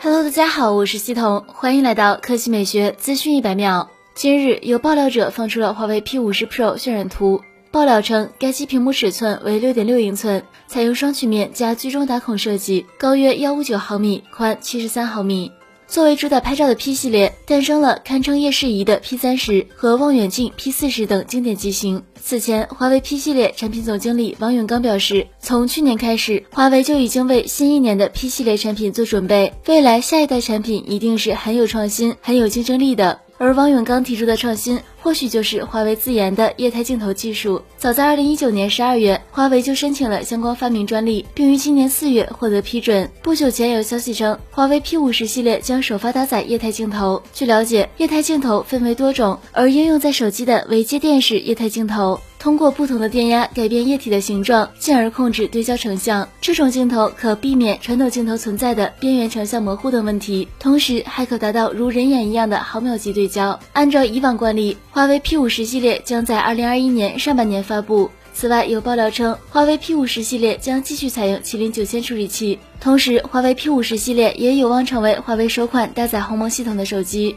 Hello，大家好，我是西彤，欢迎来到科技美学资讯一百秒。今日有爆料者放出了华为 P 五十 Pro 渲染图，爆料称该机屏幕尺寸为六点六英寸，采用双曲面加居中打孔设计，高约幺五九毫米，宽七十三毫米。作为主打拍照的 P 系列，诞生了堪称夜视仪的 P 三十和望远镜 P 四十等经典机型。此前，华为 P 系列产品总经理王永刚表示，从去年开始，华为就已经为新一年的 P 系列产品做准备，未来下一代产品一定是很有创新、很有竞争力的。而王永刚提出的创新，或许就是华为自研的液态镜头技术。早在二零一九年十二月，华为就申请了相关发明专利，并于今年四月获得批准。不久前有消息称，华为 P 五十系列将首发搭载液态镜头。据了解，液态镜头分为多种，而应用在手机的为接电式液态镜头。通过不同的电压改变液体的形状，进而控制对焦成像。这种镜头可避免传统镜头存在的边缘成像模糊等问题，同时还可达到如人眼一样的毫秒级对焦。按照以往惯例，华为 P 五十系列将在二零二一年上半年发布。此外，有爆料称，华为 P 五十系列将继续采用麒麟九千处理器，同时华为 P 五十系列也有望成为华为首款搭载鸿蒙系统的手机。